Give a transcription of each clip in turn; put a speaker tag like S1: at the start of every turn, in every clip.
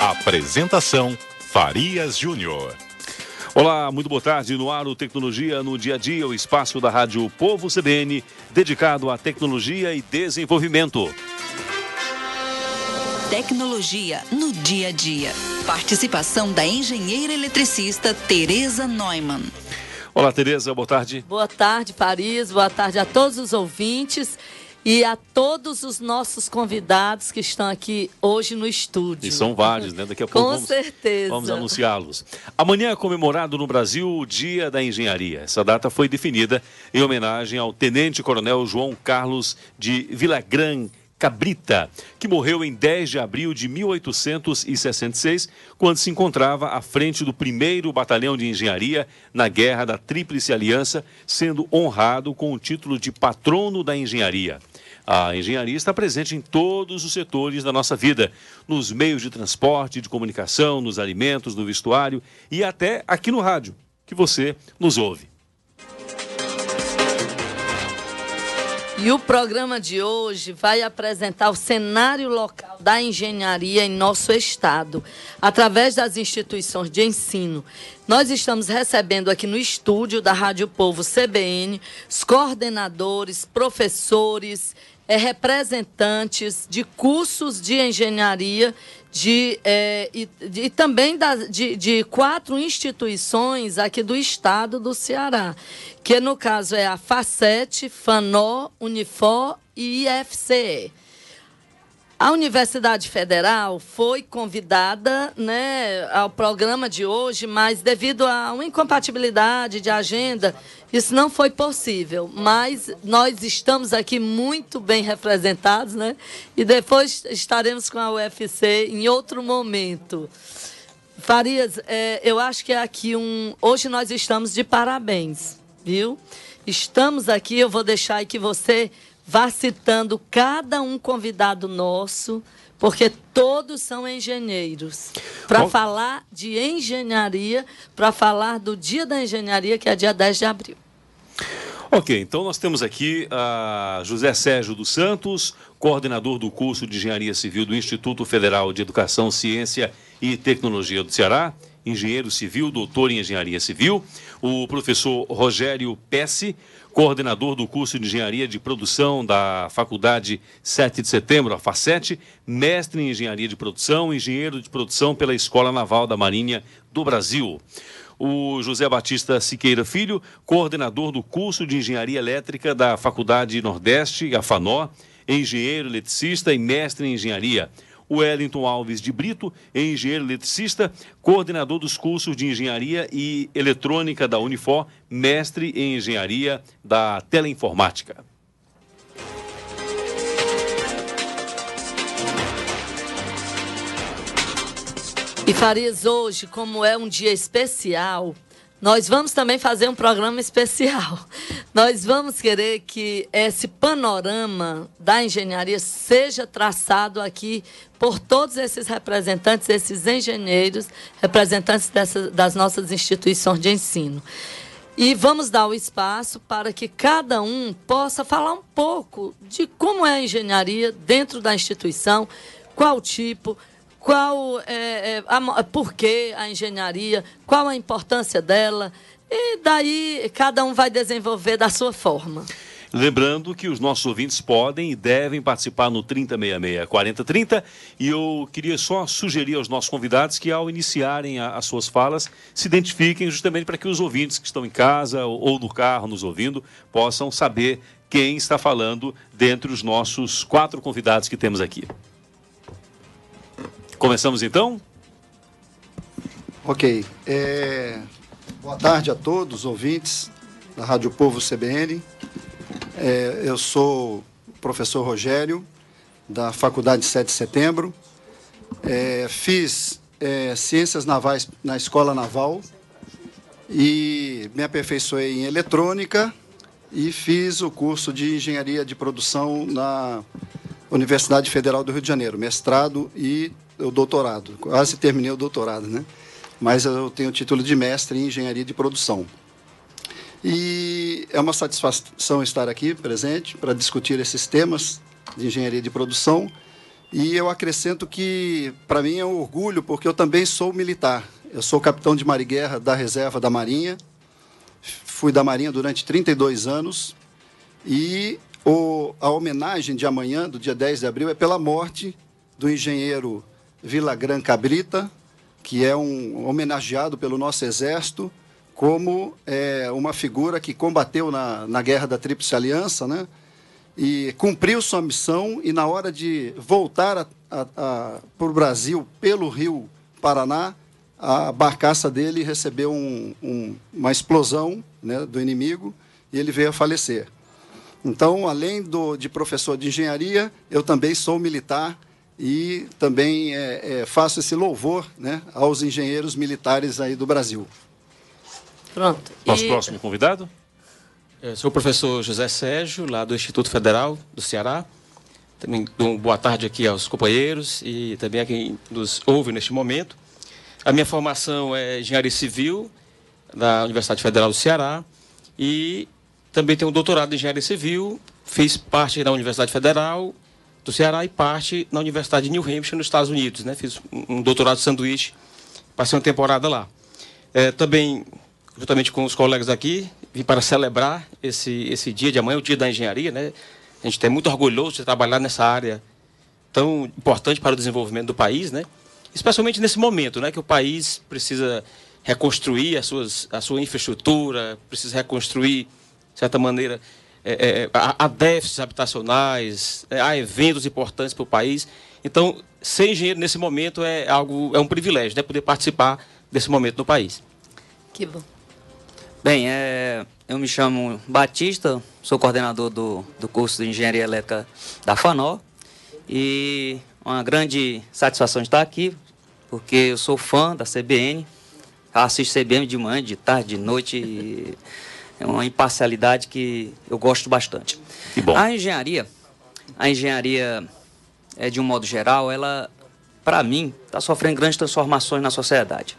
S1: Apresentação Farias Júnior.
S2: Olá, muito boa tarde. No ar o Tecnologia no Dia a Dia, o espaço da Rádio Povo CBN, dedicado à tecnologia e desenvolvimento.
S3: Tecnologia no dia a dia. Participação da engenheira eletricista Tereza Neumann.
S2: Olá, Tereza, boa tarde.
S4: Boa tarde, Paris. Boa tarde a todos os ouvintes e a todos os nossos convidados que estão aqui hoje no estúdio.
S2: E são vários, né? Daqui a pouco
S4: Com
S2: vamos,
S4: certeza.
S2: vamos anunciá-los. Amanhã é comemorado no Brasil o Dia da Engenharia. Essa data foi definida em homenagem ao Tenente Coronel João Carlos de Vilagran Cabrita, que morreu em 10 de abril de 1866, quando se encontrava à frente do primeiro Batalhão de Engenharia na Guerra da Tríplice Aliança, sendo honrado com o título de Patrono da Engenharia. A engenharia está presente em todos os setores da nossa vida, nos meios de transporte, de comunicação, nos alimentos, no vestuário e até aqui no rádio, que você nos ouve.
S4: E o programa de hoje vai apresentar o cenário local da engenharia em nosso estado, através das instituições de ensino. Nós estamos recebendo aqui no estúdio da Rádio Povo CBN os coordenadores, professores, é, representantes de cursos de engenharia de, é, e, de, e também da, de, de quatro instituições aqui do estado do Ceará, que no caso é a FACET, FANO, Unifor e IFCE. A Universidade Federal foi convidada né, ao programa de hoje, mas devido a uma incompatibilidade de agenda, isso não foi possível. Mas nós estamos aqui muito bem representados, né? E depois estaremos com a UFC em outro momento. Farias, é, eu acho que é aqui um. Hoje nós estamos de parabéns, viu? Estamos aqui, eu vou deixar aí que você vá citando cada um convidado nosso, porque todos são engenheiros. Para falar de engenharia, para falar do Dia da Engenharia, que é dia 10 de abril.
S2: Ok, então nós temos aqui a José Sérgio dos Santos, coordenador do curso de Engenharia Civil do Instituto Federal de Educação, Ciência e Tecnologia do Ceará, engenheiro civil, doutor em engenharia civil, o professor Rogério Pesce, coordenador do curso de Engenharia de Produção da Faculdade 7 de Setembro, a FACET, mestre em Engenharia de Produção, engenheiro de produção pela Escola Naval da Marinha do Brasil. O José Batista Siqueira Filho, coordenador do curso de Engenharia Elétrica da Faculdade Nordeste, a FANó, engenheiro eletricista e mestre em engenharia. Wellington Alves de Brito, engenheiro eletricista, coordenador dos cursos de Engenharia e Eletrônica da Unifor, mestre em Engenharia da Teleinformática.
S4: E Farias, hoje, como é um dia especial, nós vamos também fazer um programa especial. Nós vamos querer que esse panorama da engenharia seja traçado aqui por todos esses representantes, esses engenheiros, representantes dessas, das nossas instituições de ensino. E vamos dar o espaço para que cada um possa falar um pouco de como é a engenharia dentro da instituição, qual tipo, qual é, é a, por que a engenharia, qual a importância dela, e daí cada um vai desenvolver da sua forma.
S2: Lembrando que os nossos ouvintes podem e devem participar no 3066-4030 e eu queria só sugerir aos nossos convidados que ao iniciarem a, as suas falas se identifiquem justamente para que os ouvintes que estão em casa ou, ou no carro nos ouvindo possam saber quem está falando dentre os nossos quatro convidados que temos aqui. Começamos então?
S5: Ok. É... Boa tarde a todos os ouvintes da Rádio Povo CBN. É, eu sou o professor Rogério, da Faculdade 7 de Setembro. É, fiz é, Ciências Navais na Escola Naval e me aperfeiçoei em Eletrônica e fiz o curso de Engenharia de Produção na Universidade Federal do Rio de Janeiro, mestrado e o doutorado. Quase terminei o doutorado, né? Mas eu tenho o título de mestre em engenharia de produção. E é uma satisfação estar aqui presente para discutir esses temas de engenharia de produção E eu acrescento que, para mim, é um orgulho, porque eu também sou militar. Eu sou capitão de Mariguerra da Reserva da Marinha. Fui da Marinha durante 32 anos. E o, a homenagem de amanhã, do dia 10 de abril, é pela morte do engenheiro Vilagran Cabrita, que é um homenageado pelo nosso Exército como é, uma figura que combateu na, na Guerra da Tríplice Aliança, né? e cumpriu sua missão e na hora de voltar para o Brasil pelo Rio Paraná, a barcaça dele recebeu um, um, uma explosão né, do inimigo e ele veio a falecer. Então, além do, de professor de engenharia, eu também sou militar e também é, é, faço esse louvor né, aos engenheiros militares aí do Brasil.
S2: Pronto. Nosso e... próximo convidado?
S6: Eu sou o professor José Sérgio, lá do Instituto Federal do Ceará. Também dou boa tarde aqui aos companheiros e também a quem nos ouve neste momento. A minha formação é engenharia civil da Universidade Federal do Ceará e também tenho um doutorado em engenharia civil. Fiz parte da Universidade Federal do Ceará e parte na Universidade de New Hampshire, nos Estados Unidos. Né? Fiz um doutorado de sanduíche, passei uma temporada lá. É, também, juntamente com os colegas aqui, vim para celebrar esse, esse dia de amanhã, o dia da engenharia, né? A gente é muito orgulhoso de trabalhar nessa área tão importante para o desenvolvimento do país, né? Especialmente nesse momento, né? Que o país precisa reconstruir as suas, a sua infraestrutura, precisa reconstruir, de certa maneira, é, é, há déficits habitacionais, é, há eventos importantes para o país. Então, ser engenheiro nesse momento é algo, é um privilégio, né? Poder participar desse momento no país.
S4: Que bom.
S7: Bem, é, eu me chamo Batista, sou coordenador do, do curso de Engenharia Elétrica da FANO e uma grande satisfação de estar aqui, porque eu sou fã da CBN, assisto CBN de manhã, de tarde, de noite, é uma imparcialidade que eu gosto bastante. A engenharia, a engenharia, é, de um modo geral, ela, para mim, está sofrendo grandes transformações na sociedade.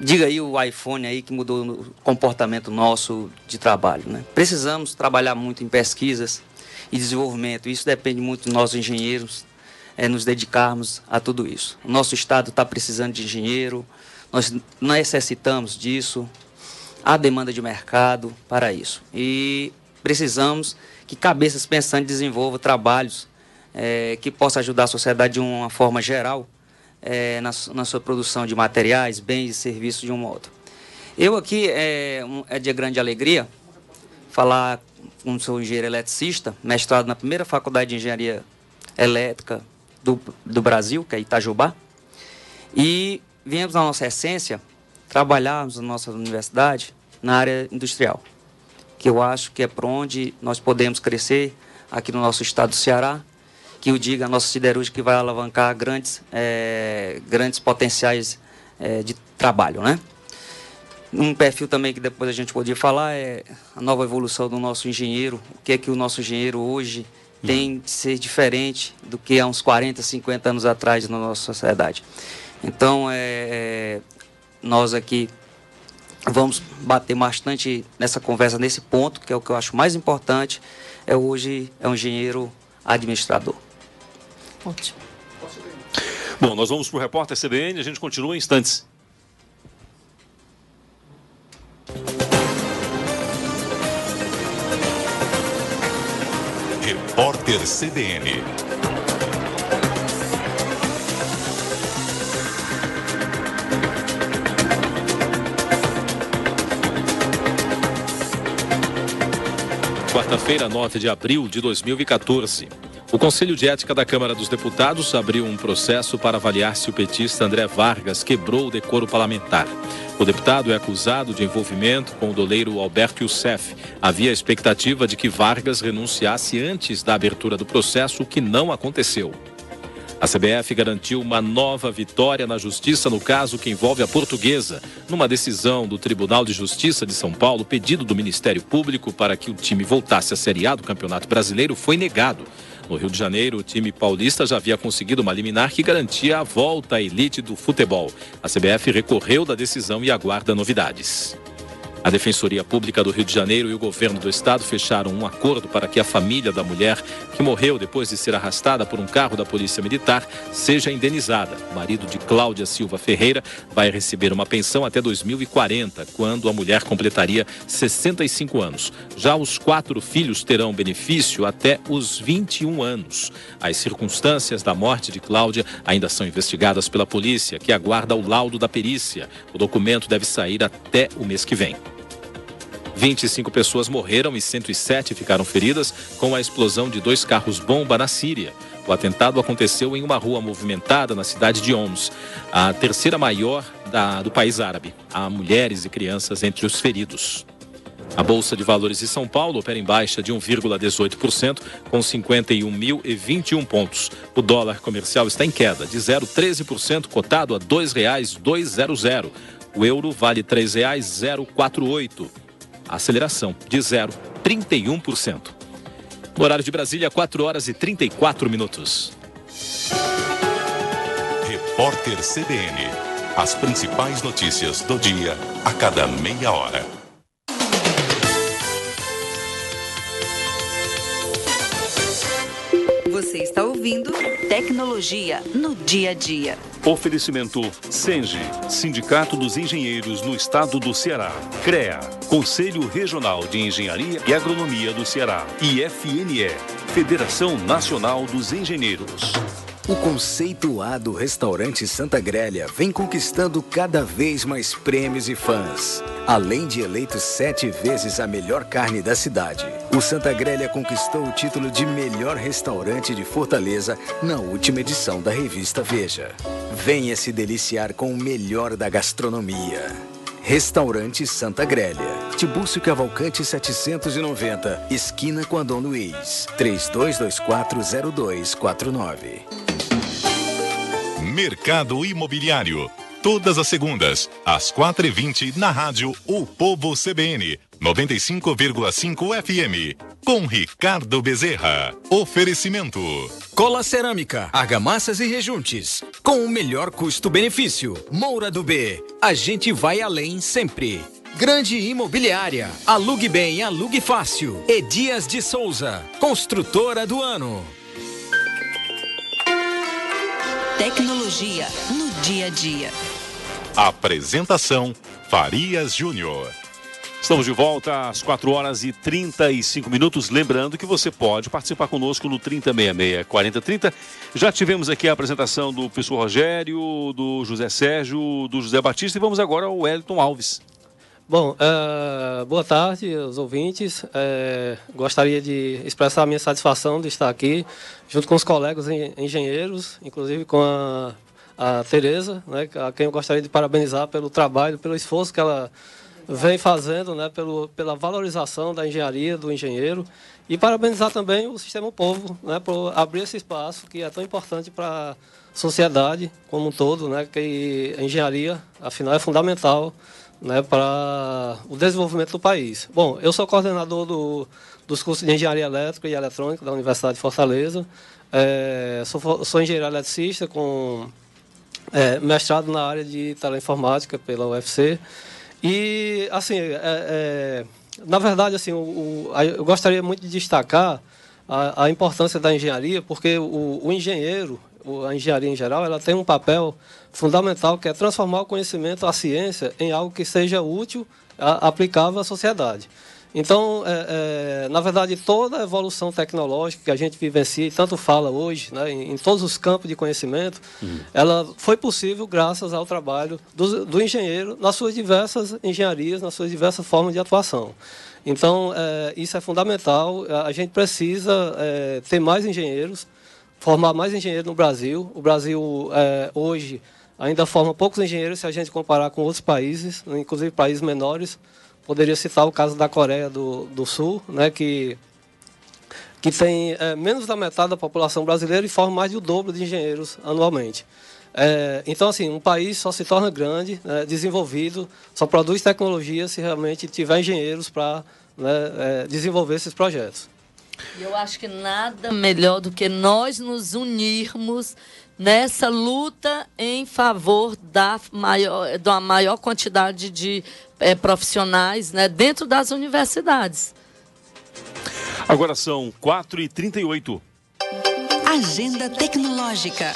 S7: Diga aí o iPhone aí que mudou o comportamento nosso de trabalho. Né? Precisamos trabalhar muito em pesquisas e desenvolvimento. Isso depende muito dos nossos engenheiros, é, nos dedicarmos a tudo isso. O nosso Estado está precisando de engenheiro, nós necessitamos disso, há demanda de mercado para isso. E precisamos que cabeças pensantes desenvolvam trabalhos é, que possam ajudar a sociedade de uma forma geral é, na, na, sua produção de materiais, bens e serviços de um modo. Eu aqui é, um, é de grande alegria falar com sou engenheiro eletricista, mestrado na primeira faculdade de engenharia elétrica do, do Brasil, que é Itajubá, e viemos na nossa essência trabalharmos na nossa universidade na área industrial, que eu acho que é por onde nós podemos crescer aqui no nosso estado do Ceará que o diga, a nossa siderúrgica que vai alavancar grandes, é, grandes potenciais é, de trabalho, né? Um perfil também que depois a gente podia falar é a nova evolução do nosso engenheiro, o que é que o nosso engenheiro hoje tem de ser diferente do que há uns 40, 50 anos atrás na nossa sociedade. Então, é nós aqui vamos bater bastante nessa conversa, nesse ponto, que é o que eu acho mais importante, é hoje é um engenheiro administrador.
S2: Ótimo. Bom, nós vamos para o repórter CBN, a gente continua em instantes.
S1: Repórter CBN.
S2: Quarta-feira, 9 de abril de 2014. O Conselho de Ética da Câmara dos Deputados abriu um processo para avaliar se o petista André Vargas quebrou o decoro parlamentar. O deputado é acusado de envolvimento com o doleiro Alberto Youssef. Havia expectativa de que Vargas renunciasse antes da abertura do processo, o que não aconteceu. A CBF garantiu uma nova vitória na justiça no caso que envolve a portuguesa. Numa decisão do Tribunal de Justiça de São Paulo, pedido do Ministério Público para que o time voltasse à Série A do Campeonato Brasileiro foi negado. No Rio de Janeiro, o time paulista já havia conseguido uma liminar que garantia a volta à elite do futebol. A CBF recorreu da decisão e aguarda novidades.
S8: A Defensoria Pública do Rio de Janeiro e o governo do estado fecharam um acordo para que a família da mulher que morreu depois de ser arrastada por um carro da Polícia Militar seja indenizada. O marido de Cláudia Silva Ferreira vai receber uma pensão até 2040, quando a mulher completaria 65 anos. Já os quatro filhos terão benefício até os 21 anos. As circunstâncias da morte de Cláudia ainda são investigadas pela polícia, que aguarda o laudo da perícia. O documento deve sair até o mês que vem. 25 pessoas morreram e 107 ficaram feridas com a explosão de dois carros-bomba na Síria. O atentado aconteceu em uma rua movimentada na cidade de Homs, a terceira maior da, do país árabe. Há mulheres e crianças entre os feridos. A Bolsa de Valores de São Paulo opera em baixa de 1,18%, com 51.021 pontos. O dólar comercial está em queda de 0,13%, cotado a R$ 2,200. O euro vale R$ 3,048 aceleração de 0,31%. No horário de Brasília, 4 horas e 34 minutos.
S1: Repórter CBN. As principais notícias do dia a cada meia hora.
S3: Você está ouvindo Tecnologia no dia a dia.
S2: Oferecimento Senge, Sindicato dos Engenheiros no Estado do Ceará. CREA, Conselho Regional de Engenharia e Agronomia do Ceará. E FNE, Federação Nacional dos Engenheiros.
S9: O conceituado restaurante Santa Grélia vem conquistando cada vez mais prêmios e fãs. Além de eleito sete vezes a melhor carne da cidade, o Santa Grélia conquistou o título de melhor restaurante de Fortaleza na última edição da revista Veja. Venha se deliciar com o melhor da gastronomia. Restaurante Santa Grélia. Tibúrcio Cavalcante 790, esquina com a Dom Luiz. 32240249.
S1: Mercado Imobiliário. Todas as segundas, às 4h20, na rádio O Povo CBN, 95,5 FM. Com Ricardo Bezerra. Oferecimento.
S9: Cola Cerâmica, argamassas e rejuntes. Com o melhor custo-benefício. Moura do B. A gente vai além sempre. Grande Imobiliária. Alugue bem, alugue fácil. E Dias de Souza. Construtora do ano.
S3: Tecnologia no dia a dia.
S1: Apresentação Farias Júnior.
S2: Estamos de volta às 4 horas e 35 minutos. Lembrando que você pode participar conosco no 3066 4030. Já tivemos aqui a apresentação do professor Rogério, do José Sérgio, do José Batista e vamos agora ao Wellington Alves.
S10: Bom, uh, boa tarde aos ouvintes. Uh, gostaria de expressar a minha satisfação de estar aqui, junto com os colegas engenheiros, inclusive com a, a Tereza, né, a quem eu gostaria de parabenizar pelo trabalho, pelo esforço que ela vem fazendo, né, pelo, pela valorização da engenharia, do engenheiro, e parabenizar também o Sistema Povo né, por abrir esse espaço que é tão importante para a sociedade como um todo, né, que a engenharia, afinal, é fundamental né, para o desenvolvimento do país. Bom, eu sou coordenador do, dos cursos de Engenharia Elétrica e Eletrônica da Universidade de Fortaleza. É, sou, sou engenheiro eletricista com é, mestrado na área de teleinformática pela UFC. E, assim, é, é na verdade, assim, o, o, eu gostaria muito de destacar a, a importância da engenharia, porque o, o engenheiro, a engenharia em geral, ela tem um papel fundamental que é transformar o conhecimento, a ciência, em algo que seja útil, a, aplicável à sociedade. Então, é, é, na verdade, toda a evolução tecnológica que a gente vivencia e tanto fala hoje, né, em, em, todos os campos de conhecimento, uhum. ela foi possível graças ao trabalho do, do, engenheiro nas suas diversas engenharias, nas suas diversas formas de atuação. Então, é, isso é fundamental. A gente precisa é, ter mais engenheiros, formar mais engenheiros no Brasil. O Brasil, é, hoje, ainda forma poucos engenheiros se a gente comparar com outros países, inclusive países menores. Poderia citar o caso da Coreia do, do Sul, né, que, que tem é, menos da metade da população brasileira e forma mais de o dobro de engenheiros anualmente. É, então, assim, um país só se torna grande, né, desenvolvido, só produz tecnologia se realmente tiver engenheiros para né, é, desenvolver esses projetos.
S4: Eu acho que nada melhor do que nós nos unirmos nessa luta em favor da maior, da maior quantidade de é, profissionais né, dentro das universidades.
S2: Agora são 4h38.
S3: Agenda Tecnológica.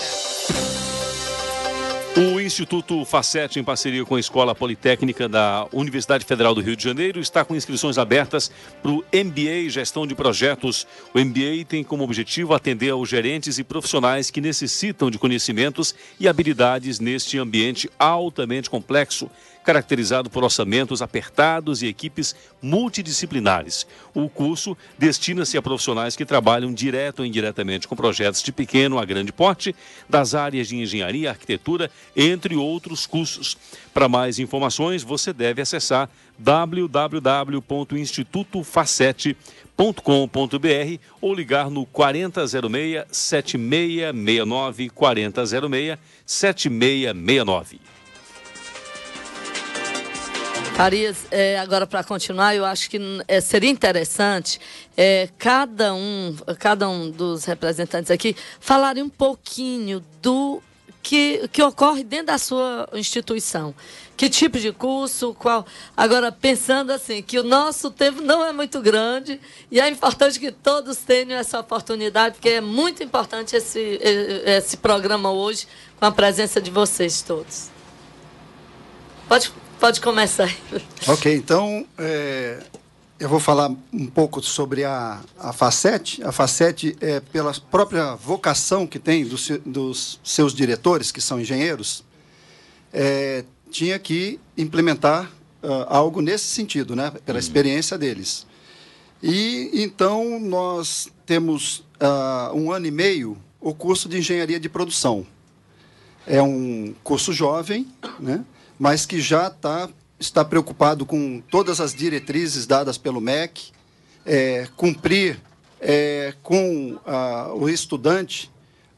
S2: O Instituto Facete, em parceria com a Escola Politécnica da Universidade Federal do Rio de Janeiro, está com inscrições abertas para o MBA Gestão de Projetos. O MBA tem como objetivo atender aos gerentes e profissionais que necessitam de conhecimentos e habilidades neste ambiente altamente complexo caracterizado por orçamentos apertados e equipes multidisciplinares. O curso destina-se a profissionais que trabalham direto ou indiretamente com projetos de pequeno a grande porte, das áreas de engenharia, arquitetura, entre outros cursos. Para mais informações, você deve acessar www.institutofacete.com.br ou ligar no 4006 7669 4006 7669.
S4: Farias, é, agora para continuar, eu acho que é, seria interessante é, cada, um, cada um dos representantes aqui falarem um pouquinho do que, que ocorre dentro da sua instituição. Que tipo de curso, qual. Agora, pensando assim, que o nosso tempo não é muito grande e é importante que todos tenham essa oportunidade, porque é muito importante esse, esse programa hoje, com a presença de vocês todos. Pode Pode começar.
S5: Ok, então é, eu vou falar um pouco sobre a, a Facete. A Facete, é, pela própria vocação que tem dos, dos seus diretores, que são engenheiros, é, tinha que implementar uh, algo nesse sentido, né, pela experiência deles. E então nós temos uh, um ano e meio o curso de engenharia de produção. É um curso jovem, né? Mas que já tá, está preocupado com todas as diretrizes dadas pelo MEC, é, cumprir é, com a, o estudante,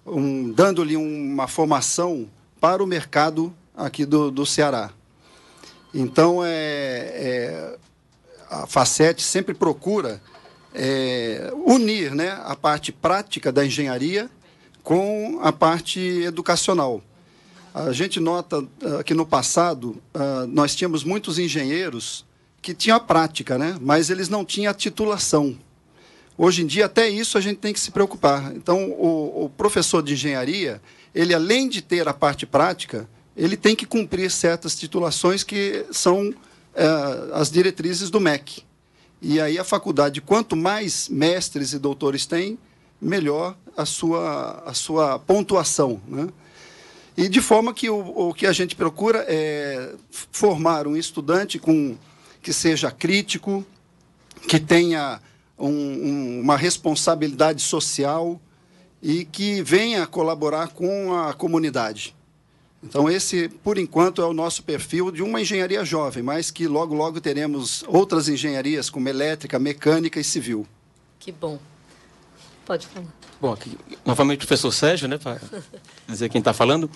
S5: um, dando-lhe uma formação para o mercado aqui do, do Ceará. Então, é, é a Facete sempre procura é, unir né, a parte prática da engenharia com a parte educacional. A gente nota uh, que no passado uh, nós tínhamos muitos engenheiros que tinham a prática, né? mas eles não tinham a titulação. Hoje em dia, até isso a gente tem que se preocupar. Então, o, o professor de engenharia, ele além de ter a parte prática, ele tem que cumprir certas titulações que são uh, as diretrizes do MEC. E aí a faculdade, quanto mais mestres e doutores tem, melhor a sua, a sua pontuação. Né? E de forma que o, o que a gente procura é formar um estudante com, que seja crítico, que tenha um, um, uma responsabilidade social e que venha colaborar com a comunidade. Então, esse, por enquanto, é o nosso perfil de uma engenharia jovem, mas que logo, logo teremos outras engenharias, como elétrica, mecânica e civil.
S4: Que bom. Pode falar.
S6: Bom, aqui, novamente o professor Sérgio, né, para dizer quem está falando.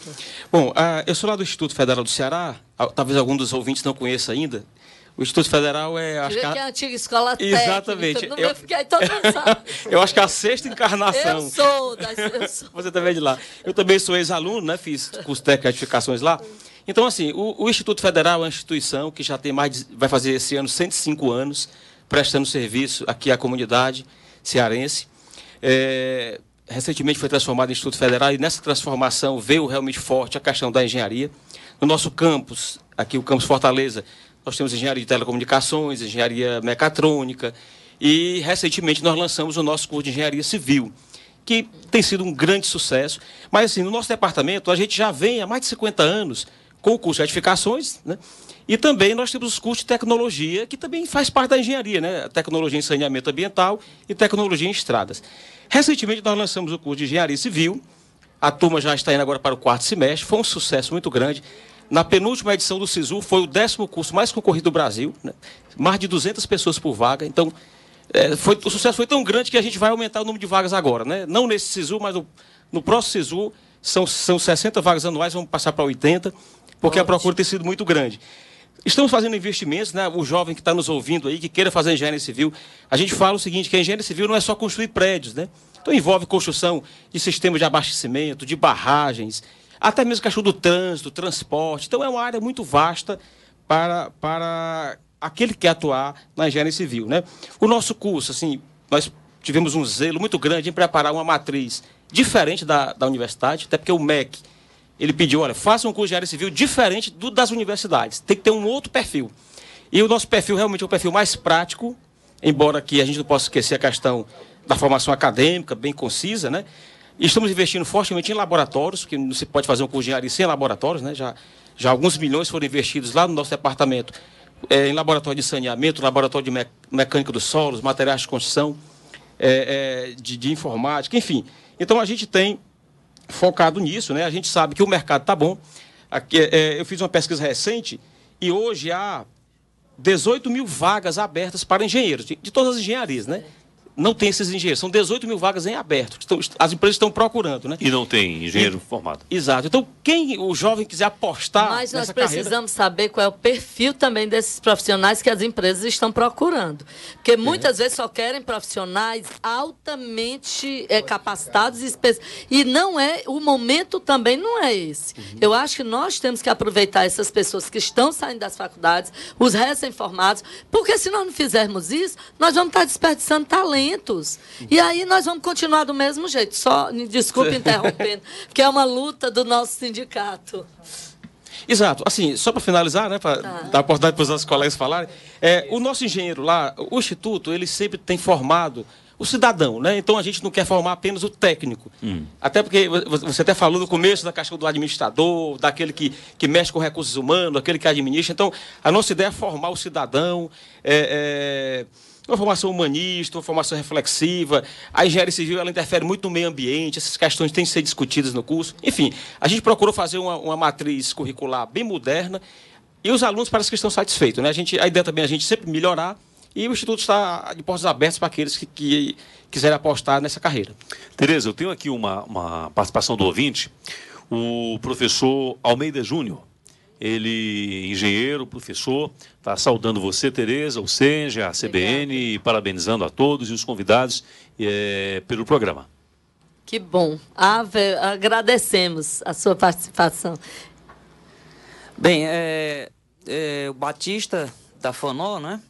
S6: Bom, uh, eu sou lá do Instituto Federal do Ceará, talvez algum dos ouvintes não conheça ainda. O Instituto Federal é.
S4: Acho que, a... que é a antiga escola
S6: Exatamente.
S4: técnica. Eu, fiquei todo
S6: eu acho que é a sexta encarnação.
S4: Eu sou, das, eu sou.
S6: Você também é de lá. Eu também sou ex-aluno, né? Fiz curso técnico de edificações lá. Então, assim, o, o, Instituto Federal é uma instituição que já tem mais de, vai fazer esse ano 105 anos, prestando serviço aqui à comunidade cearense. É, recentemente foi transformado em Instituto Federal e nessa transformação veio realmente forte a questão da engenharia. No nosso campus, aqui o campus Fortaleza, nós temos engenharia de telecomunicações, engenharia mecatrônica e recentemente nós lançamos o nosso curso de engenharia civil, que tem sido um grande sucesso. Mas assim, no nosso departamento a gente já vem há mais de 50 anos com o curso de edificações, né? E também nós temos os cursos de tecnologia, que também faz parte da engenharia, né? Tecnologia em saneamento ambiental e tecnologia em estradas. Recentemente nós lançamos o curso de engenharia civil. A turma já está indo agora para o quarto semestre. Foi um sucesso muito grande. Na penúltima edição do SISU, foi o décimo curso mais concorrido do Brasil. Né? Mais de 200 pessoas por vaga. Então, é, foi, o sucesso foi tão grande que a gente vai aumentar o número de vagas agora. Né? Não nesse SISU, mas no, no próximo SISU, são, são 60 vagas anuais, vamos passar para 80, porque a procura tem sido muito grande. Estamos fazendo investimentos, né? O jovem que está nos ouvindo aí, que queira fazer engenharia civil, a gente fala o seguinte, que a engenharia civil não é só construir prédios, né? Então envolve construção de sistemas de abastecimento, de barragens, até mesmo questão do trânsito, transporte. Então é uma área muito vasta para, para aquele que quer atuar na engenharia civil. Né? O nosso curso, assim, nós tivemos um zelo muito grande em preparar uma matriz diferente da, da universidade, até porque o MEC ele pediu, olha, faça um curso de engenharia civil diferente do das universidades. Tem que ter um outro perfil. E o nosso perfil realmente é um perfil mais prático, embora que a gente não possa esquecer a questão da formação acadêmica, bem concisa, né? E estamos investindo fortemente em laboratórios, porque não se pode fazer um curso de engenharia sem laboratórios, né? Já, já alguns milhões foram investidos lá no nosso departamento é, em laboratório de saneamento, laboratório de me mecânica dos solos, materiais de construção, é, é, de, de informática, enfim. Então a gente tem focado nisso, né? A gente sabe que o mercado está bom. Aqui, é, eu fiz uma pesquisa recente e hoje há 18 mil vagas abertas para engenheiros, de, de todas as engenharias, né? Não tem esses engenheiros. São 18 mil vagas em aberto. Estão, as empresas estão procurando, né?
S2: E não tem engenheiro e, formado.
S6: Exato. Então, quem o jovem quiser apostar.
S4: Mas
S6: nós
S4: precisamos carreira... saber qual é o perfil também desses profissionais que as empresas estão procurando. Porque muitas é. vezes só querem profissionais altamente é, capacitados e, e não é. O momento também não é esse. Uhum. Eu acho que nós temos que aproveitar essas pessoas que estão saindo das faculdades, os recém-formados, porque se nós não fizermos isso, nós vamos estar desperdiçando talento talentos. E aí nós vamos continuar do mesmo jeito. Só, me desculpe interrompendo, porque é uma luta do nosso sindicato.
S6: Exato. Assim, só para finalizar, né, para tá. dar oportunidade para os nossos colegas falarem, é, o nosso engenheiro lá, o Instituto, ele sempre tem formado o cidadão, né? Então a gente não quer formar apenas o técnico. Hum. Até porque você até falou no começo da questão do administrador, daquele que, que mexe com recursos humanos, aquele que administra. Então, a nossa ideia é formar o cidadão. É, é uma formação humanista, uma formação reflexiva. A engenharia civil ela interfere muito no meio ambiente, essas questões têm que ser discutidas no curso. Enfim, a gente procurou fazer uma, uma matriz curricular bem moderna e os alunos parecem que estão satisfeitos. Né? A, gente, a ideia também é a gente sempre melhorar e o Instituto está de portas abertas para aqueles que, que quiserem apostar nessa carreira.
S2: Tereza, eu tenho aqui uma, uma participação do ouvinte, o professor Almeida Júnior ele, engenheiro, professor, está saudando você, Tereza, o Senja, a CBN, e parabenizando a todos e os convidados é, pelo programa.
S4: Que bom. Ave, agradecemos a sua participação.
S7: Bem, é, é, o Batista da FANO, né?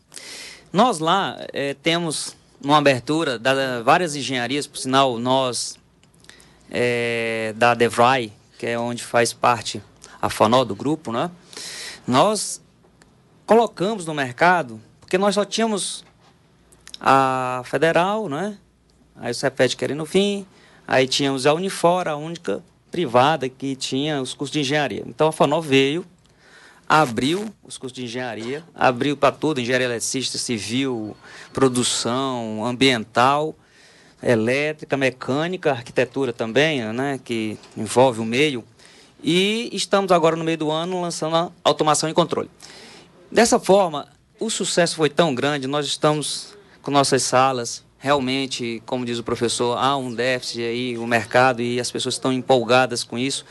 S7: Nós lá é, temos uma abertura da várias engenharias, por sinal, nós é, da DeVry, que é onde faz parte a FANOL do grupo, né? Nós colocamos no mercado, porque nós só tínhamos a Federal, né? Aí o CEPET querendo fim, aí tínhamos a Unifor, a única privada que tinha os cursos de engenharia. Então a FANOL veio, abriu os cursos de engenharia, abriu para tudo, engenharia eletricista, civil, produção, ambiental, elétrica, mecânica, arquitetura também, né, que envolve o meio. E estamos agora no meio do ano lançando a automação e controle. Dessa forma, o sucesso foi tão grande, nós estamos com nossas salas, realmente, como diz o professor, há um déficit aí, o mercado e as pessoas estão empolgadas com isso.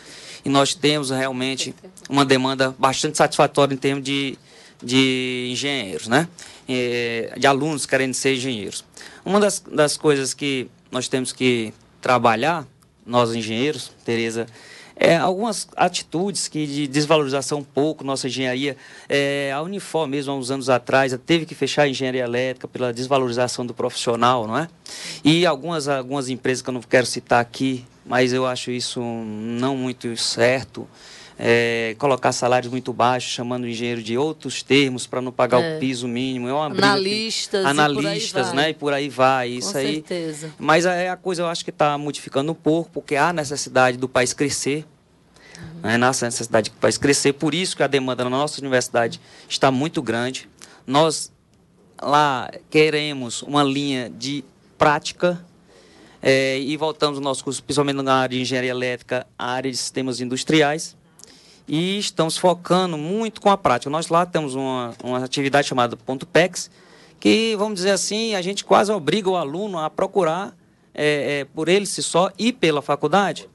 S7: E nós temos realmente uma demanda bastante satisfatória em termos de, de engenheiros, né? É, de alunos querendo ser engenheiros. Uma das, das coisas que nós temos que trabalhar, nós engenheiros, Tereza, é, algumas atitudes que de desvalorização um pouco nossa engenharia. É, a Unifor mesmo, há uns anos atrás, teve que fechar a engenharia elétrica pela desvalorização do profissional, não é? E algumas, algumas empresas que eu não quero citar aqui, mas eu acho isso não muito certo. É, colocar salários muito baixos, chamando o engenheiro de outros termos para não pagar é. o piso mínimo. É uma
S4: analistas,
S7: analistas,
S4: e
S7: né? E por aí vai. Isso
S4: Com
S7: aí.
S4: Certeza.
S7: Mas é a coisa eu acho que está modificando um pouco, porque há necessidade do país crescer. Uhum. Né? Nossa necessidade do país crescer. Por isso que a demanda na nossa universidade está muito grande. Nós lá queremos uma linha de prática é, e voltamos ao nosso curso, principalmente na área de engenharia elétrica, a área de sistemas industriais e estamos focando muito com a prática. Nós lá temos uma, uma atividade chamada Ponto PEX, que, vamos dizer assim, a gente quase obriga o aluno a procurar é, é, por ele se só e pela faculdade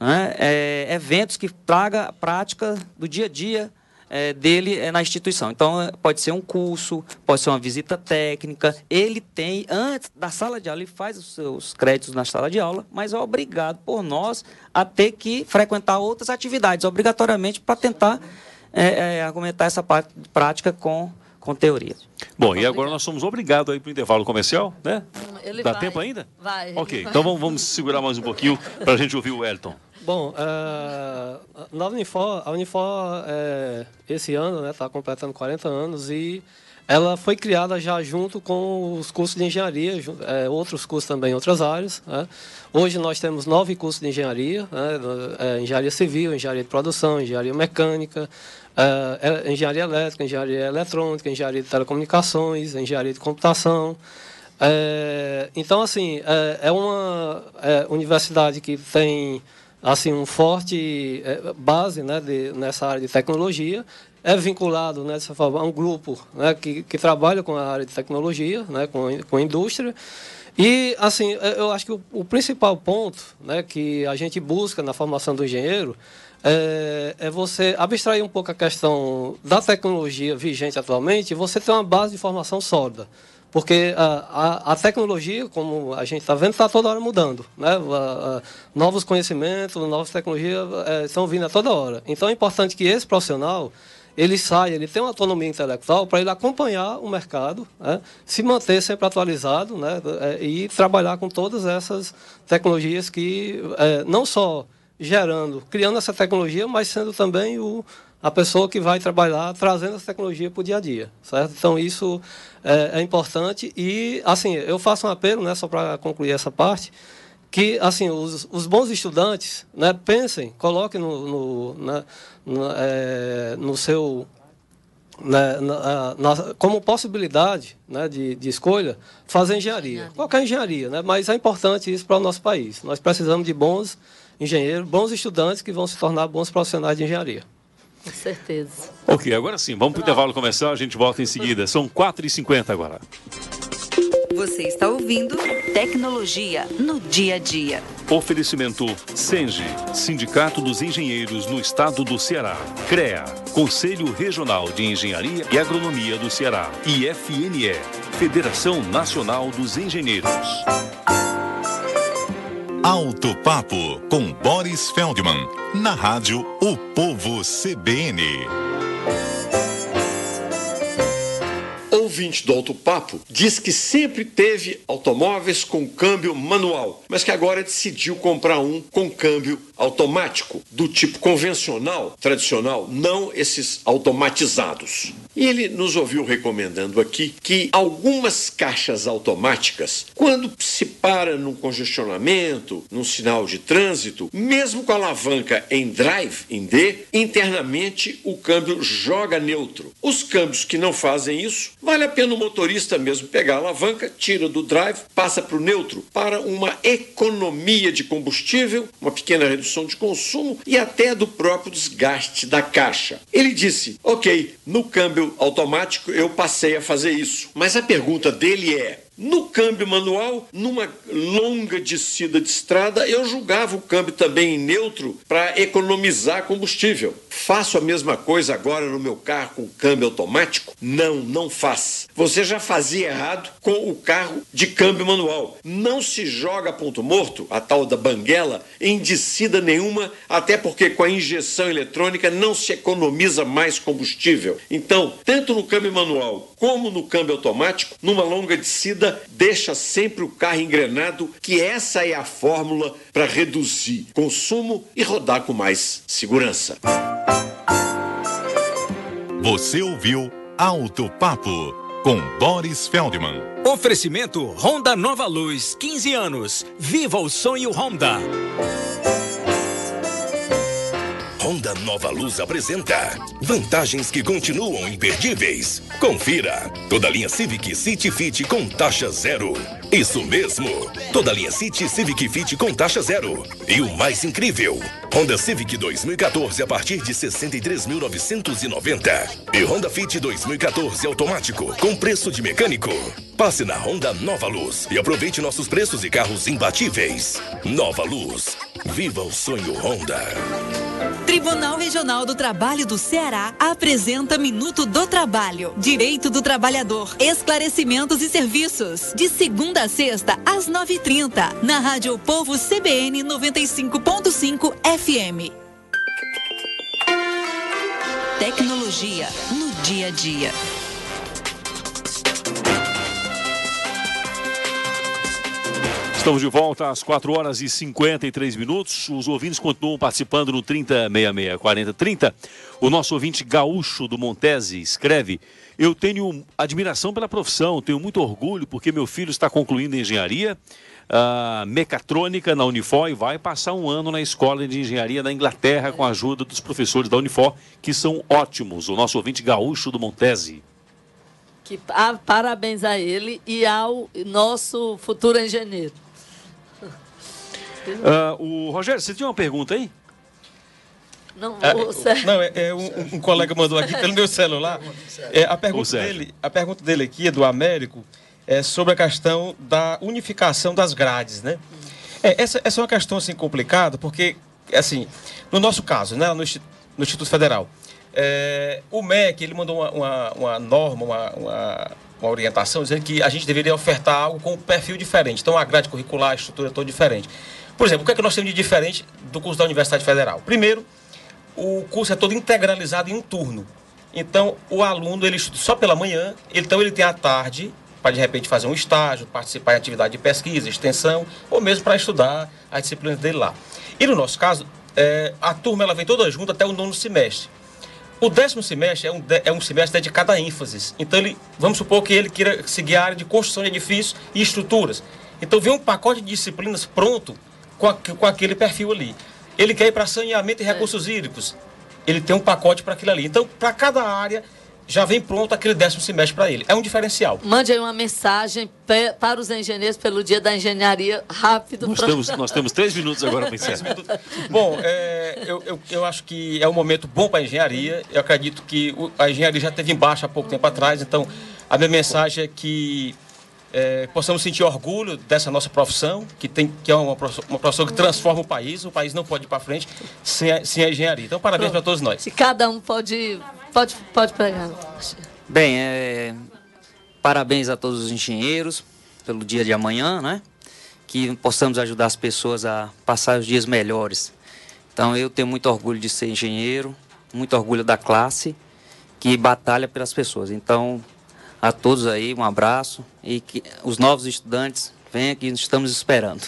S7: né? é, eventos que traga a prática do dia a dia é, dele é, na instituição. Então, é, pode ser um curso, pode ser uma visita técnica. Ele tem, antes da sala de aula, ele faz os seus créditos na sala de aula, mas é obrigado por nós a ter que frequentar outras atividades, obrigatoriamente, para tentar é, é, argumentar essa parte prática com, com teoria.
S2: Bom, e agora nós somos obrigados a ir para o intervalo comercial, né?
S4: Ele
S2: Dá
S4: vai.
S2: tempo ainda?
S4: Vai.
S2: Ok, então vamos, vamos segurar mais um pouquinho para a gente ouvir o Elton.
S10: Bom, é, na Unifor, a Unifor é, esse ano está completando 40 anos e ela foi criada já junto com os cursos de engenharia, é, outros cursos também em outras áreas. né. Hoje nós temos nove cursos de engenharia, né, é, engenharia civil, engenharia de produção, engenharia mecânica, é, é, engenharia elétrica, engenharia eletrônica, engenharia de telecomunicações, engenharia de computação. É, então, assim, é, uma universidade que tem assim um forte é, base né, de, nessa área de tecnologia. É vinculado, né, dessa forma, a um grupo né, que, que trabalha com a área de tecnologia, né, com, com a indústria. E, assim, é, eu acho que o, o principal ponto né, que a gente busca na formação do engenheiro é, é você abstrair um pouco a questão da tecnologia vigente atualmente e você ter uma base de formação sólida. Porque a, a, a tecnologia, como a gente está vendo, está toda hora mudando. Né? A- a- novos conhecimentos, novas tecnologias estão vindo a toda hora. Então é importante que esse profissional ele saia, ele tenha uma autonomia intelectual para ele acompanhar o mercado, né? se manter sempre atualizado né? eh, e trabalhar com todas essas tecnologias que eh, não só gerando, criando essa tecnologia, mas sendo também o, a pessoa que vai trabalhar trazendo essa tecnologia para o dia a dia, certo? Então isso é, é importante e assim eu faço um apelo, né, só para concluir essa parte, que assim os, os bons estudantes, né, pensem, coloquem no, no, na- na- é, no seu né, na- na- como possibilidade né, de, de escolha fazer engenharia, qualquer engenharia, né, mas é importante isso para o nosso país. Nós precisamos de bons engenheiros, bons estudantes que vão se tornar bons profissionais de engenharia.
S4: Com certeza.
S2: Ok, agora sim, vamos para o intervalo comercial, a gente volta em seguida. São 4h50 agora.
S3: Você está ouvindo Tecnologia no Dia a Dia.
S2: Oferecimento Senge, Sindicato dos Engenheiros no Estado do Ceará. CREA, Conselho Regional de Engenharia e Agronomia do Ceará. E FNE, Federação Nacional dos Engenheiros.
S1: Alto Papo com Boris Feldman. Na rádio O Povo CBN.
S11: Ouvinte do Alto Papo diz que sempre teve automóveis com câmbio manual, mas que agora decidiu comprar um com câmbio automático, do tipo convencional, tradicional, não esses automatizados. E ele nos ouviu recomendando aqui que algumas caixas automáticas, quando se para num congestionamento, num sinal de trânsito, mesmo com a alavanca em drive, em D, internamente o câmbio joga neutro. Os câmbios que não fazem isso, vale a pena o motorista mesmo pegar a alavanca, tira do drive, passa para o neutro, para uma economia de combustível, uma pequena redução de consumo e até do próprio desgaste da caixa. Ele disse: ok, no câmbio automático eu passei a fazer isso. Mas a pergunta dele é: no câmbio manual, numa longa descida de estrada, eu julgava o câmbio também em neutro para economizar combustível. Faço a mesma coisa agora no meu carro com câmbio automático? Não, não faz. Você já fazia errado com o carro de câmbio manual. Não se joga ponto morto, a tal da banguela, em descida nenhuma, até porque com a injeção eletrônica não se economiza mais combustível. Então, tanto no câmbio manual como no câmbio automático, numa longa descida, deixa sempre o carro engrenado, que essa é a fórmula para reduzir consumo e rodar com mais segurança.
S1: Você ouviu Alto Papo com Boris Feldman.
S9: Oferecimento Honda Nova Luz, 15 anos. Viva o sonho Honda.
S12: Honda Nova Luz apresenta vantagens que continuam imperdíveis. Confira toda linha Civic City Fit com taxa zero. Isso mesmo, toda linha City Civic Fit com taxa zero. E o mais incrível, Honda Civic 2014 a partir de 63.990 e Honda Fit 2014 automático com preço de mecânico. Passe na Honda Nova Luz e aproveite nossos preços e carros imbatíveis. Nova Luz, viva o sonho Honda.
S3: Tribunal Regional do Trabalho do Ceará apresenta Minuto do Trabalho. Direito do Trabalhador. Esclarecimentos e serviços. De segunda a sexta, às 9h30. Na Rádio Povo CBN 95.5 FM. Tecnologia no dia a dia.
S2: Estamos de volta às 4 horas e 53 minutos. Os ouvintes continuam participando no 3066 4030. O nosso ouvinte gaúcho do Montese escreve: Eu tenho admiração pela profissão, tenho muito orgulho porque meu filho está concluindo engenharia uh, mecatrônica na Unifor e vai passar um ano na escola de engenharia da Inglaterra com a ajuda dos professores da Unifor, que são ótimos. O nosso ouvinte gaúcho do Montese.
S4: Que, ah, parabéns a ele e ao nosso futuro engenheiro.
S2: Uh, o Rogério, você tinha uma pergunta aí?
S4: Não,
S6: É,
S4: o Sérgio-
S6: não, é, é um, um colega mandou aqui pelo meu celular. É, a, pergunta dele, a pergunta dele aqui é do Américo, é sobre a questão da unificação das grades, né? É, essa, essa é uma questão assim complicada, porque assim, no nosso caso, né, no, no Instituto Federal, é, o MEC ele mandou uma, uma, uma norma, uma, uma, uma orientação dizendo que a gente deveria ofertar algo com um perfil diferente. Então a grade curricular, a estrutura é toda diferente. Por exemplo, o que é que nós temos de diferente do curso da Universidade Federal? Primeiro, o curso é todo integralizado em um turno. Então, o aluno, ele estuda só pela manhã, então ele tem a tarde para, de repente, fazer um estágio, participar em atividade de pesquisa, extensão, ou mesmo para estudar as disciplinas dele lá. E no nosso caso, é, a turma ela vem toda junto até o nono semestre. O décimo semestre é um, é um semestre dedicado a ênfases. Então, ele, vamos supor que ele queira seguir a área de construção de edifícios e estruturas. Então, vem um pacote de disciplinas pronto com, a- com aquele perfil ali. Ele quer ir para saneamento e recursos hídricos. Ele tem um pacote para aquilo ali. Então, para cada área, já vem pronto aquele décimo semestre para ele. É um diferencial.
S4: Mande aí uma mensagem para os engenheiros pelo dia da engenharia rápido.
S2: Nós
S4: pra-
S2: temos, nós temos três minutos agora para encerrar.
S6: Bom, é, eu, eu, eu acho que é um momento bom para a engenharia. Eu acredito que o- a engenharia já teve em baixa há pouco tempo atrás. Então, a minha mensagem é que é, possamos sentir orgulho dessa nossa profissão, que, tem, que é uma profissão, uma profissão que transforma o país. O país não pode ir para frente sem a, sem a engenharia. Então, parabéns para todos nós.
S4: Se cada um pode, pode, pode pregar.
S7: Bem, é, parabéns a todos os engenheiros pelo dia de amanhã, né? Que possamos ajudar as pessoas a passar os dias melhores. Então, eu tenho muito orgulho de ser engenheiro, muito orgulho da classe que batalha pelas pessoas. Então, a todos aí, um abraço e que os novos estudantes venham que estamos esperando.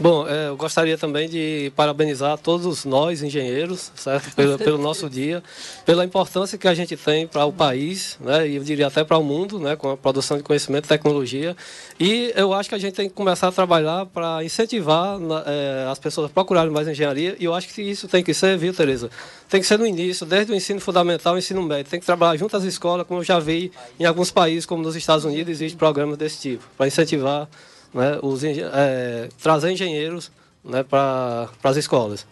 S10: Bom, eh, eu gostaria também de parabenizar todos nós, engenheiros, certo? Pelo, pelo nosso dia, pela importância que a gente tem para o país, né? E eu diria até para o mundo, né? Com a produção de conhecimento e tecnologia. E eu acho que a gente tem que começar a trabalhar para incentivar eh, as pessoas a procurarem mais engenharia. E eu acho que isso tem que ser, viu, Tereza? Tem que ser no início, desde o ensino fundamental ao ensino médio. Tem que trabalhar junto às escolas, como eu já vi em alguns países, como nos Estados Unidos, existem programas desse tipo, para incentivar né, os, eh, trazer engenheiros né, para as escolas.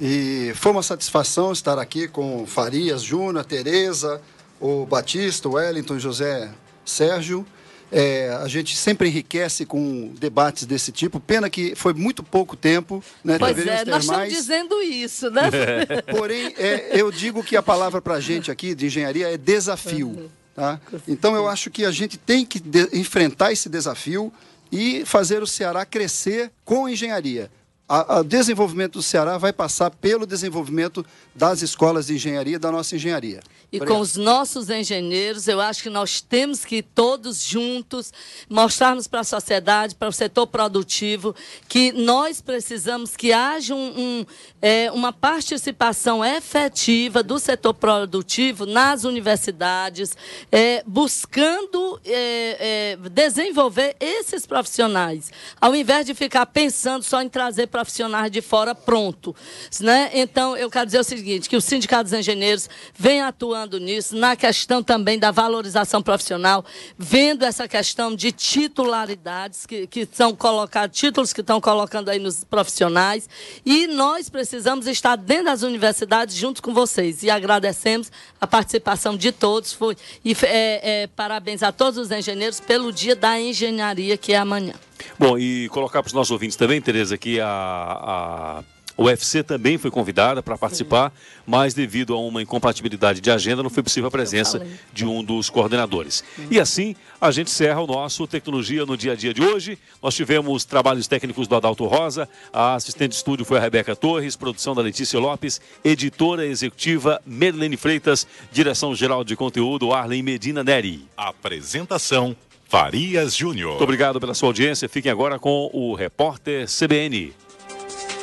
S5: E foi uma satisfação estar aqui com Farias, Júnior, Tereza, o Batista, o Wellington, José Sérgio. É, a gente sempre enriquece com debates desse tipo. Pena que foi muito pouco tempo, né?
S4: Pois
S5: Deveríamos
S4: é,
S5: ter
S4: nós estamos
S5: mais.
S4: dizendo isso, né?
S5: Porém, é, eu digo que a palavra para a gente aqui de engenharia é desafio. Tá? Então, eu acho que a gente tem que enfrentar esse desafio e fazer o Ceará crescer com engenharia. O desenvolvimento do Ceará vai passar pelo desenvolvimento das escolas de engenharia, da nossa engenharia.
S4: E
S5: Obrigado.
S4: com os nossos engenheiros, eu acho que nós temos que todos juntos mostrarmos para a sociedade, para o setor produtivo, que nós precisamos que haja um- um, é, uma participação efetiva do setor produtivo nas universidades, é, buscando é, é, desenvolver esses profissionais, ao invés de ficar pensando só em trazer profissionais de fora pronto. Né? Então, eu quero dizer o seguinte, que o Sindicato dos Engenheiros vem atuando nisso, na questão também da valorização profissional, vendo essa questão de titularidades que, que são colocados, títulos que estão colocando aí nos profissionais, e nós precisamos estar dentro das universidades junto com vocês. E agradecemos a participação de todos. Foi, e é, é, parabéns a todos os engenheiros pelo dia da engenharia, que é amanhã.
S2: Bom, e colocar para os nossos ouvintes também, Tereza, que a, a UFC também foi convidada para participar, mas devido a uma incompatibilidade de agenda, não foi possível a presença de um dos coordenadores. E assim, a gente encerra o nosso Tecnologia no Dia a Dia de hoje. Nós tivemos trabalhos técnicos do Adalto Rosa, a assistente de estúdio foi a Rebeca Torres, produção da Letícia Lopes, editora executiva Merlene Freitas, direção geral de conteúdo Arlen Medina Neri.
S1: Apresentação Farias Júnior.
S2: Muito obrigado pela sua audiência. Fiquem agora com o repórter CBN.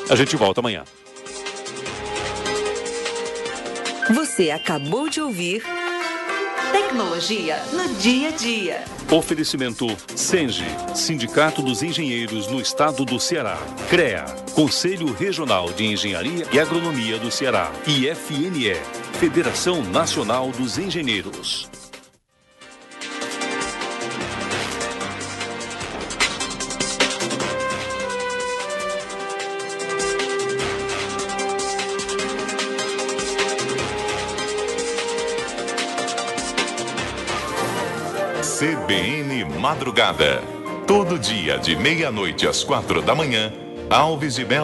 S2: A gente volta amanhã.
S3: Você acabou de ouvir Tecnologia no Dia a Dia.
S2: Oferecimento Senge, Sindicato dos Engenheiros no Estado do Ceará. CREA, Conselho Regional de Engenharia e Agronomia do Ceará. E FNE, Federação Nacional dos Engenheiros.
S1: CBN Madrugada. Todo dia de meia-noite às quatro da manhã, Alves de Melo